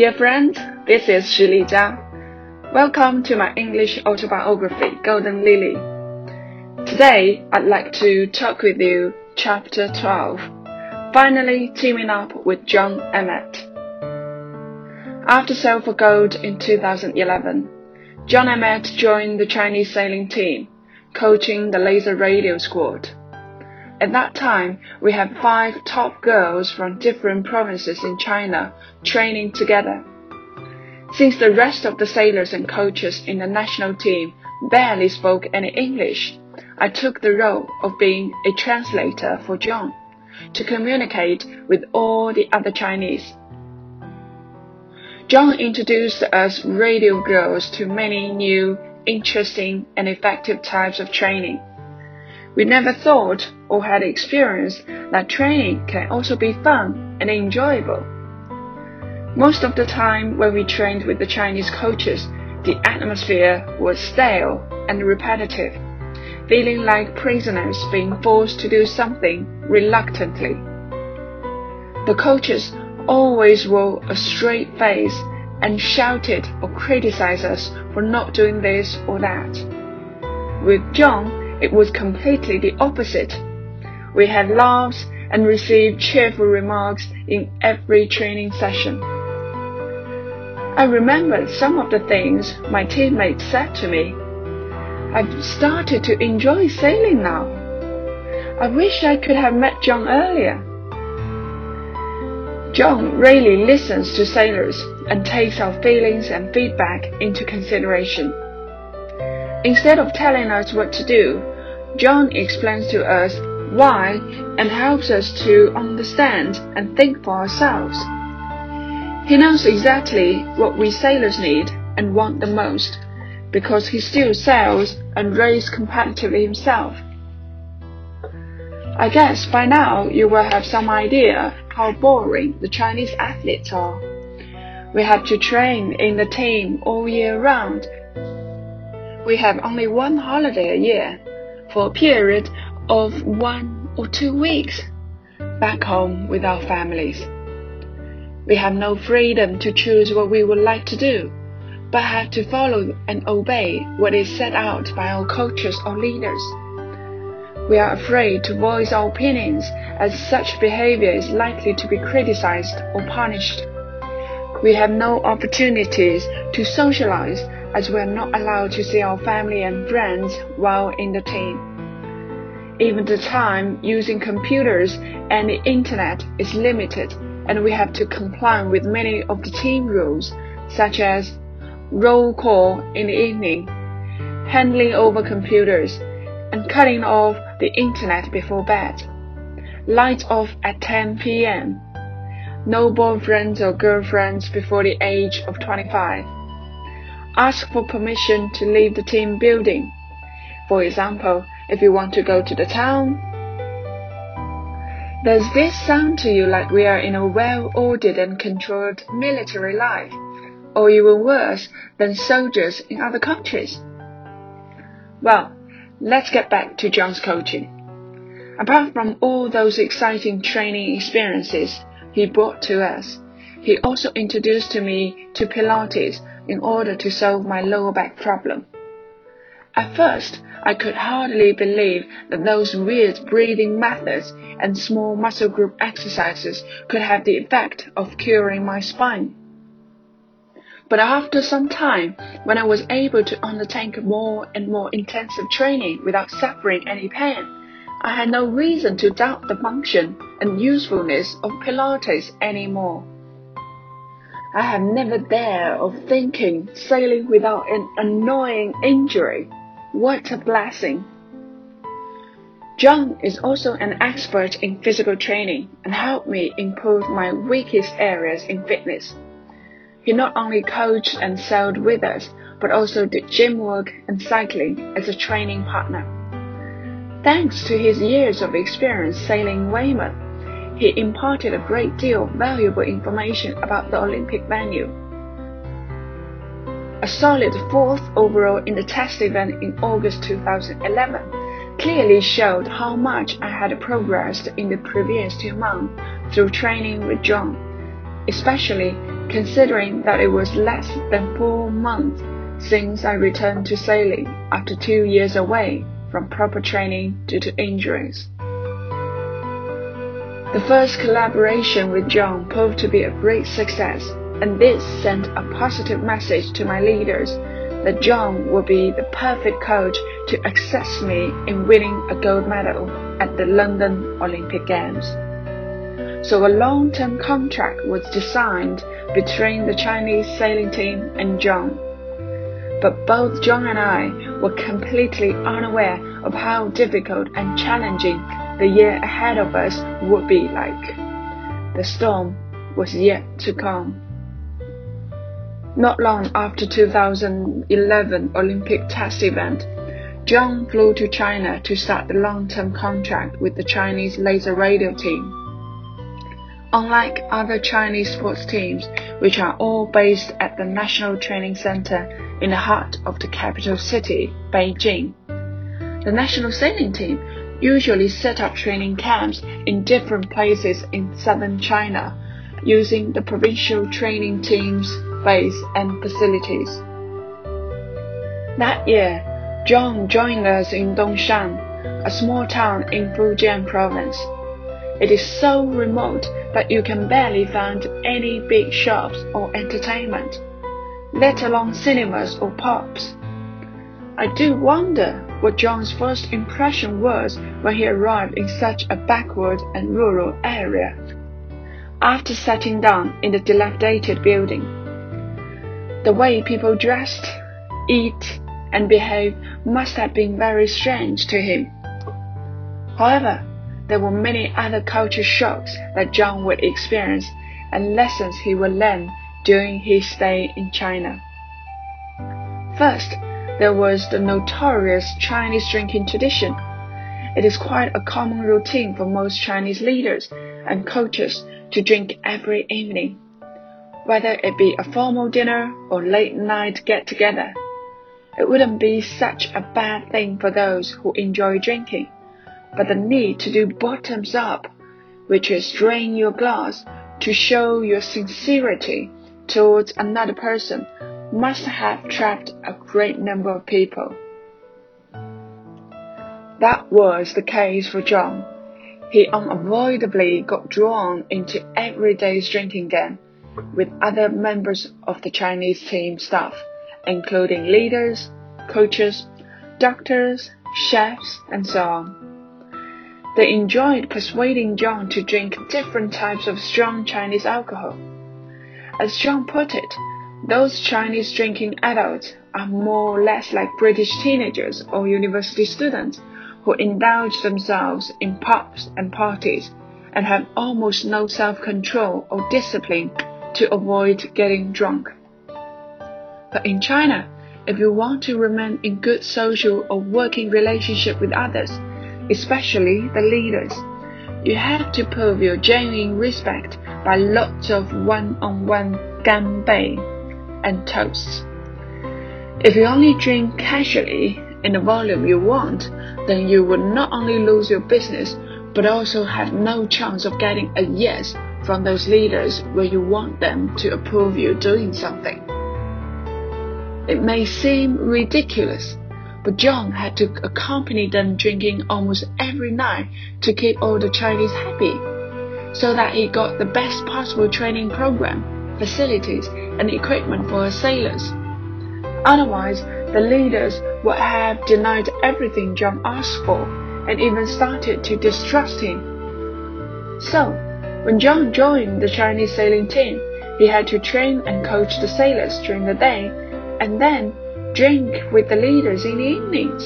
Dear friends, this is Shi Jia. Welcome to my English autobiography, Golden Lily. Today, I'd like to talk with you chapter 12. Finally teaming up with John Emmett. After Sail for Gold in 2011, John Emmett joined the Chinese sailing team, coaching the Laser Radial squad. At that time, we had five top girls from different provinces in China training together. Since the rest of the sailors and coaches in the national team barely spoke any English, I took the role of being a translator for John to communicate with all the other Chinese. John introduced us Radial girls to many new, interesting, and effective types of training. We never thought or had experienced that training can also be fun and enjoyable. Most of the time when we trained with the Chinese coaches, the atmosphere was stale and repetitive, feeling like prisoners being forced to do something reluctantly. The coaches always wore a straight face and shouted or criticized us for not doing this or that. With John, it was completely the opposite. We had laughs and received cheerful remarks in every training session. I remembered some of the things my teammates said to me. I've started to enjoy sailing now. I wish I could have met John earlier. John really listens to sailors and takes our feelings and feedback into consideration. Instead of telling us what to do, John explains to us why and helps us to understand and think for ourselves. He knows exactly what we sailors need and want the most because he still sails and races competitively himself. I guess by now you will have some idea how boring the Chinese athletes are. We have to train in the team all year round. We have only one holiday a year for a period of one or two weeks back home with our families. We have no freedom to choose what we would like to do, but have to follow and obey what is set out by our coaches or leaders. We are afraid to voice our opinions as such behavior is likely to be criticized or punished. We have no opportunities to socialize as we are not allowed to see our family and friends while in the team. Even the time using computers and the internet is limited, and we have to comply with many of the team rules, such as roll call in the evening, handling over computers, and cutting off the internet before bed, lights off at 10 p.m., no boyfriends or girlfriends before the age of 25 ask for permission to leave the team building. For example, if you want to go to the town. Does this sound to you like we are in a well-ordered and controlled military life, or even worse than soldiers in other countries? Well, let's get back to John's coaching. Apart from all those exciting training experiences he brought to us, he also introduced to me to Pilates in order to solve my lower back problem. At first, I could hardly believe that those weird breathing methods and small muscle group exercises could have the effect of curing my spine. But after some time, when I was able to undertake more and more intensive training without suffering any pain, I had no reason to doubt the function and usefulness of Pilates anymore. I have never dared of thinking sailing without an annoying injury. What a blessing! John is also an expert in physical training and helped me improve my weakest areas in fitness. He not only coached and sailed with us, but also did gym work and cycling as a training partner. Thanks to his years of experience sailing Weymouth, he imparted a great deal of valuable information about the Olympic venue. A solid fourth overall in the test event in August 2011 clearly showed how much I had progressed in the previous two months through training with John, especially considering that it was less than four months since I returned to sailing after two years away from proper training due to injuries. The first collaboration with John proved to be a great success, and this sent a positive message to my leaders that John would be the perfect coach to assist me in winning a gold medal at the London Olympic Games. So a long-term contract was designed between the Chinese sailing team and John. But both John and I were completely unaware of how difficult and challenging the year ahead of us would be like. The storm was yet to come. Not long after 2011 Olympic test event, John flew to China to start the long-term contract with the Chinese Laser Radial team. Unlike other Chinese sports teams, which are all based at the National Training Center in the heart of the capital city, Beijing, the national sailing team usually set up training camps in different places in southern China, using the provincial training team's base and facilities. That year, John joined us in Dongshan, a small town in Fujian province. It is so remote that you can barely find any big shops or entertainment, let alone cinemas or pubs. I do wonder what John's first impression was when he arrived in such a backward and rural area. After sitting down in the dilapidated building, the way people dressed, eat, and behave must have been very strange to him. However, there were many other culture shocks that John would experience and lessons he would learn during his stay in China. First, there was the notorious Chinese drinking tradition. It is quite a common routine for most Chinese leaders and coaches to drink every evening, whether it be a formal dinner or late night get together. It wouldn't be such a bad thing for those who enjoy drinking, but the need to do bottoms up, which is drain your glass to show your sincerity towards another person must have trapped a great number of people. That was the case for John. He unavoidably got drawn into every day's drinking game with other members of the Chinese team staff, including leaders, coaches, doctors, chefs, and so on. They enjoyed persuading John to drink different types of strong Chinese alcohol. As John put it, those Chinese drinking adults are more or less like British teenagers or university students who indulge themselves in pubs and parties and have almost no self-control or discipline to avoid getting drunk. But in China, if you want to remain in good social or working relationship with others, especially the leaders, you have to prove your genuine respect by lots of one-on-one ganbei and toasts. If you only drink casually in the volume you want, then you would not only lose your business, but also have no chance of getting a yes from those leaders where you want them to approve you doing something. It may seem ridiculous, but John had to accompany them drinking almost every night to keep all the Chinese happy, so that he got the best possible training program facilities, and equipment for her sailors. Otherwise, the leaders would have denied everything John asked for and even started to distrust him. So, when John joined the Chinese sailing team, he had to train and coach the sailors during the day and then drink with the leaders in the evenings.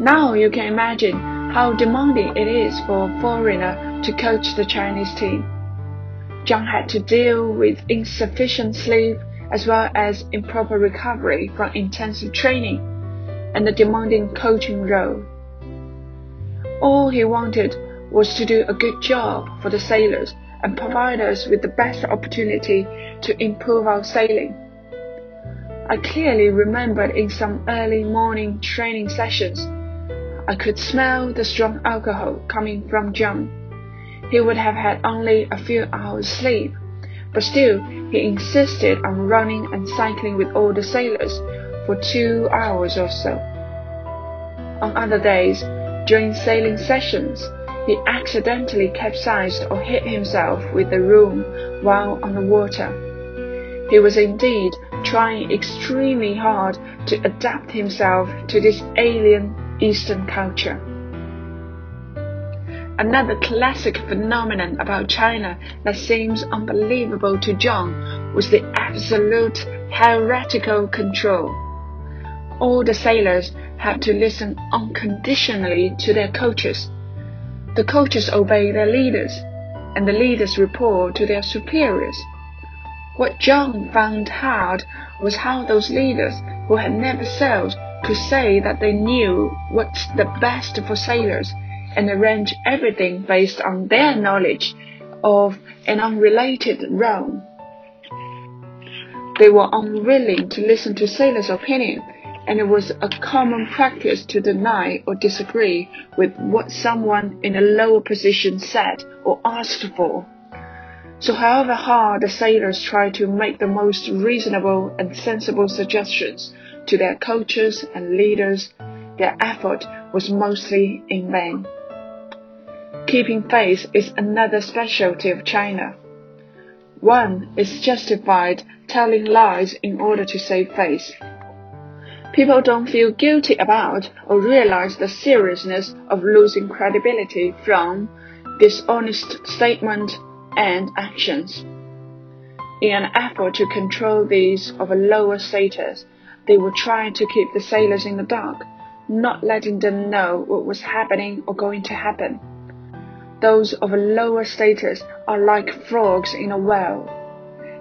Now you can imagine how demanding it is for a foreigner to coach the Chinese team. John had to deal with insufficient sleep as well as improper recovery from intensive training and the demanding coaching role. All he wanted was to do a good job for the sailors and provide us with the best opportunity to improve our sailing. I clearly remembered in some early morning training sessions, I could smell the strong alcohol coming from John he would have had only a few hours sleep, but still he insisted on running and cycling with all the sailors for two hours or so. On other days, during sailing sessions, he accidentally capsized or hit himself with the boom while on the water. He was indeed trying extremely hard to adapt himself to this alien Eastern culture. Another classic phenomenon about China that seems unbelievable to John was the absolute hierarchical control. All the sailors had to listen unconditionally to their coaches. The coaches obey their leaders, and the leaders report to their superiors. What John found hard was how those leaders who had never sailed could say that they knew what's the best for sailors and arrange everything based on their knowledge of an unrelated realm. They were unwilling to listen to sailors' opinion, and it was a common practice to deny or disagree with what someone in a lower position said or asked for. So, however hard the sailors tried to make the most reasonable and sensible suggestions to their coaches and leaders, their effort was mostly in vain. Keeping faith is another specialty of China. One is justified telling lies in order to save face. People don't feel guilty about or realize the seriousness of losing credibility from dishonest statement and actions. In an effort to control these of a lower status, they were trying to keep the sailors in the dark, not letting them know what was happening or going to happen. Those of a lower status are like frogs in a well.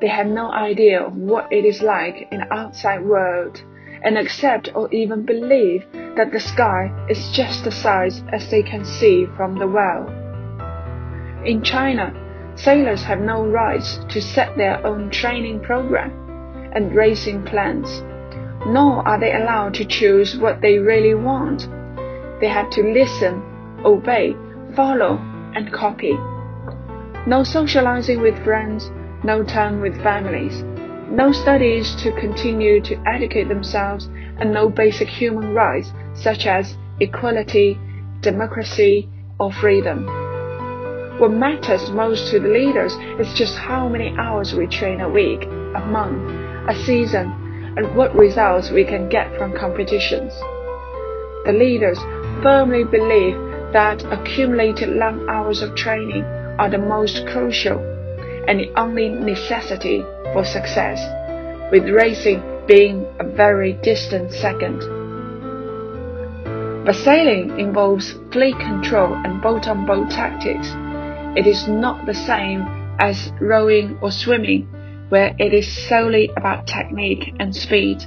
They have no idea of what it is like in the outside world and accept or even believe that the sky is just the size as they can see from the well. In China, sailors have no rights to set their own training program and racing plans, nor are they allowed to choose what they really want. They have to listen, obey, follow, and copy. No socializing with friends, no time with families, no studies to continue to educate themselves, and no basic human rights such as equality, democracy, or freedom. What matters most to the leaders is just how many hours we train a week, a month, a season, and what results we can get from competitions. The leaders firmly believe that accumulated long hours of training are the most crucial and the only necessity for success, with racing being a very distant second. But sailing involves fleet control and boat on boat tactics. It is not the same as rowing or swimming, where it is solely about technique and speed.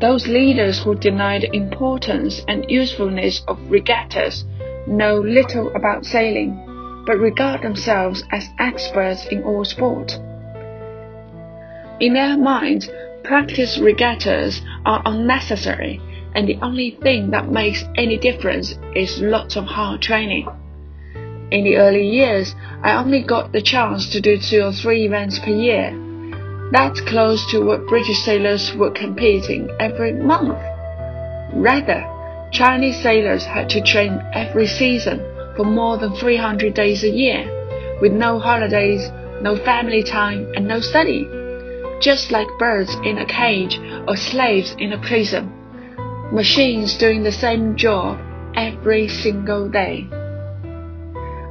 Those leaders who deny the importance and usefulness of regattas know little about sailing, but regard themselves as experts in all sport. In their minds, practice regattas are unnecessary, and the only thing that makes any difference is lots of hard training. In the early years, I only got the chance to do two or three events per year that's close to what British sailors were competing every month. Rather, Chinese sailors had to train every season for more than 300 days a year, with no holidays, no family time, and no study. Just like birds in a cage or slaves in a prison. Machines doing the same job every single day.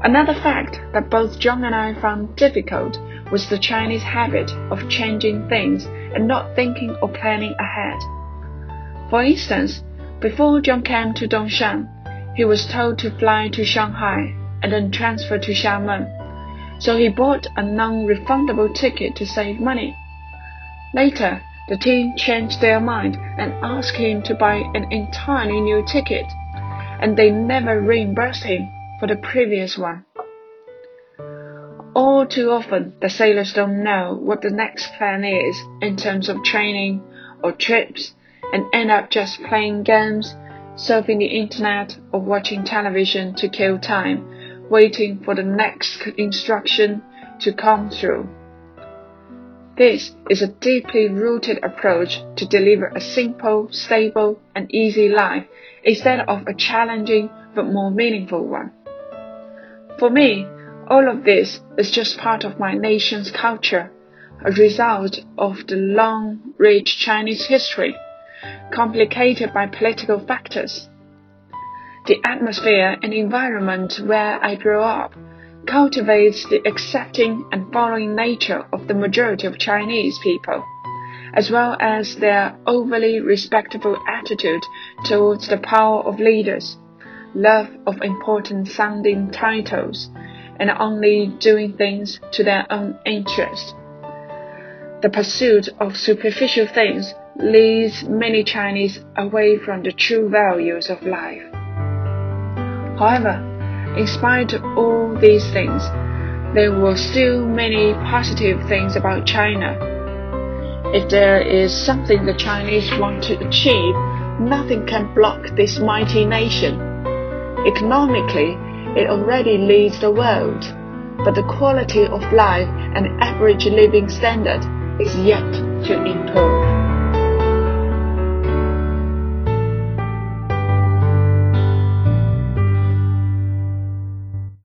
Another fact that both John and I found difficult was the Chinese habit of changing things and not thinking or planning ahead. For instance, before John came to Dongshan, he was told to fly to Shanghai and then transfer to Xiamen, so he bought a non-refundable ticket to save money. Later, the team changed their mind and asked him to buy an entirely new ticket, and they never reimbursed him for the previous one. All too often, the sailors don't know what the next plan is in terms of training or trips and end up just playing games, surfing the internet, or watching television to kill time, waiting for the next instruction, to come through. This is a deeply rooted approach to deliver a simple, stable, and easy life instead of a challenging but more meaningful one. For me, all of this is just part of my nation's culture, a result of the long, rich Chinese history, complicated by political factors. The atmosphere and environment where I grew up cultivates the accepting and following nature of the majority of Chinese people, as well as their overly respectful attitude towards the power of leaders, love of important sounding titles, and only doing things to their own interest. The pursuit of superficial things leads many Chinese away from the true values of life. However, in spite of all these things, there were still many positive things about China. If there is something the Chinese want to achieve, nothing can block this mighty nation. Economically, it already leads the world, but the quality of life and average living standard is yet to improve.